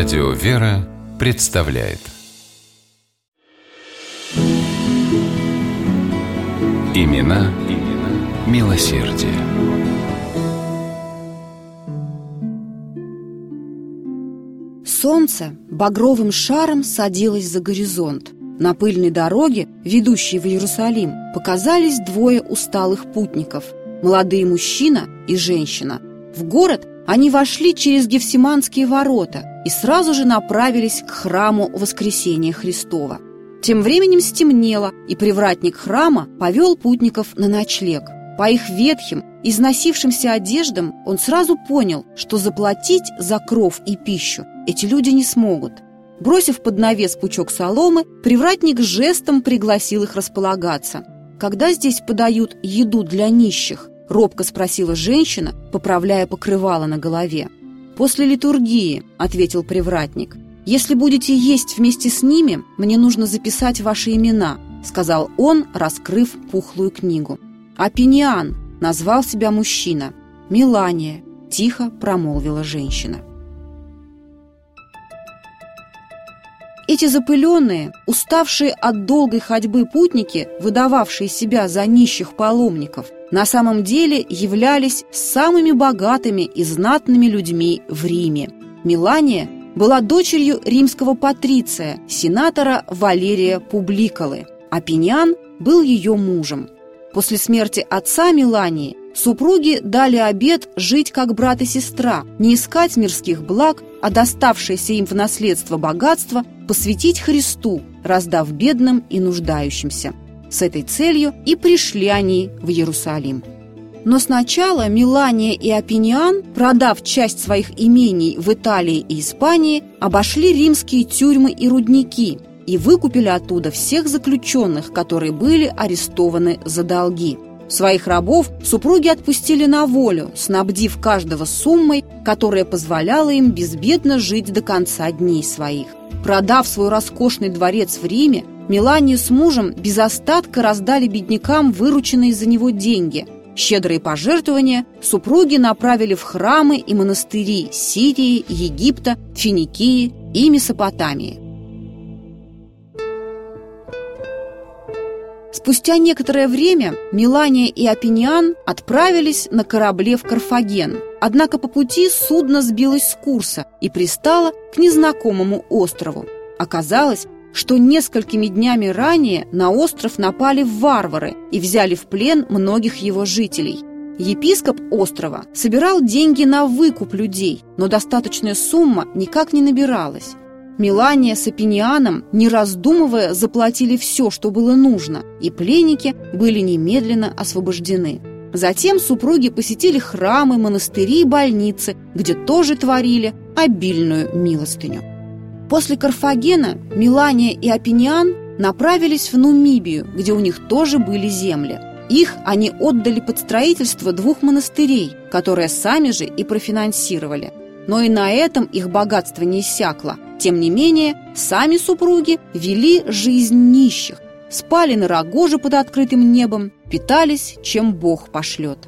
Радио «Вера» представляет Имена, имена милосердие. Солнце багровым шаром садилось за горизонт. На пыльной дороге, ведущей в Иерусалим, показались двое усталых путников – молодые мужчина и женщина. В город они вошли через Гефсиманские ворота и сразу же направились к храму Воскресения Христова. Тем временем стемнело, и привратник храма повел путников на ночлег. По их ветхим, износившимся одеждам он сразу понял, что заплатить за кров и пищу эти люди не смогут. Бросив под навес пучок соломы, привратник жестом пригласил их располагаться. «Когда здесь подают еду для нищих?» – робко спросила женщина, поправляя покрывало на голове. «После литургии», – ответил привратник. «Если будете есть вместе с ними, мне нужно записать ваши имена», – сказал он, раскрыв пухлую книгу. «Апиниан», – назвал себя мужчина. «Мелания», – тихо промолвила женщина. Эти запыленные, уставшие от долгой ходьбы путники, выдававшие себя за нищих паломников, на самом деле являлись самыми богатыми и знатными людьми в Риме. Милания была дочерью римского патриция, сенатора Валерия Публикалы, а Пинян был ее мужем. После смерти отца Милании Супруги дали обет жить как брат и сестра, не искать мирских благ, а доставшееся им в наследство богатство посвятить Христу, раздав бедным и нуждающимся. С этой целью и пришли они в Иерусалим. Но сначала Милания и Апиниан, продав часть своих имений в Италии и Испании, обошли римские тюрьмы и рудники и выкупили оттуда всех заключенных, которые были арестованы за долги – Своих рабов супруги отпустили на волю, снабдив каждого суммой, которая позволяла им безбедно жить до конца дней своих. Продав свой роскошный дворец в Риме, Мелания с мужем без остатка раздали беднякам вырученные за него деньги. Щедрые пожертвования супруги направили в храмы и монастыри Сирии, Египта, Финикии и Месопотамии. Спустя некоторое время Милания и Апиниан отправились на корабле в Карфаген. Однако по пути судно сбилось с курса и пристало к незнакомому острову. Оказалось, что несколькими днями ранее на остров напали варвары и взяли в плен многих его жителей. Епископ острова собирал деньги на выкуп людей, но достаточная сумма никак не набиралась. Милания с Апинианом, не раздумывая, заплатили все, что было нужно, и пленники были немедленно освобождены. Затем супруги посетили храмы, монастыри и больницы, где тоже творили обильную милостыню. После Карфагена Милания и Апиниан направились в Нумибию, где у них тоже были земли. Их они отдали под строительство двух монастырей, которые сами же и профинансировали. Но и на этом их богатство не иссякло – тем не менее, сами супруги вели жизнь нищих, спали на рогоже под открытым небом, питались, чем Бог пошлет.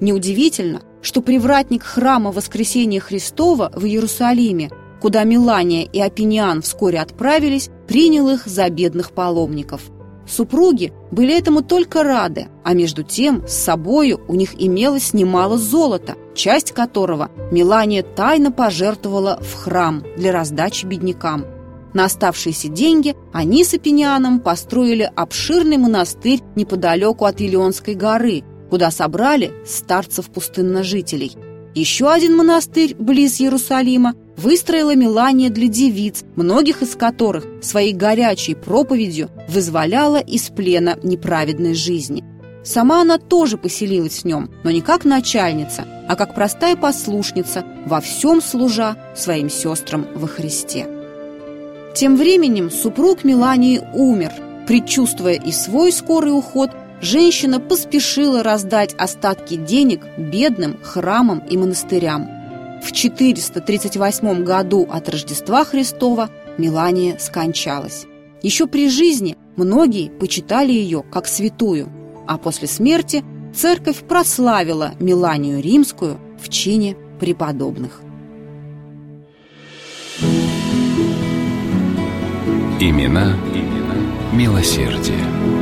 Неудивительно, что привратник храма Воскресения Христова в Иерусалиме, куда Милания и Апиниан вскоре отправились, принял их за бедных паломников – Супруги были этому только рады, а между тем с собою у них имелось немало золота, часть которого Милания тайно пожертвовала в храм для раздачи беднякам. На оставшиеся деньги они с Апинианом построили обширный монастырь неподалеку от Илионской горы, куда собрали старцев-пустынножителей. Еще один монастырь близ Иерусалима выстроила Милания для девиц, многих из которых своей горячей проповедью вызволяла из плена неправедной жизни. Сама она тоже поселилась в нем, но не как начальница, а как простая послушница, во всем служа своим сестрам во Христе. Тем временем супруг Милании умер. Предчувствуя и свой скорый уход, женщина поспешила раздать остатки денег бедным храмам и монастырям – в 438 году от Рождества Христова Милания скончалась. Еще при жизни многие почитали ее как святую, а после смерти церковь прославила Миланию Римскую в чине преподобных. Имена, имена милосердия.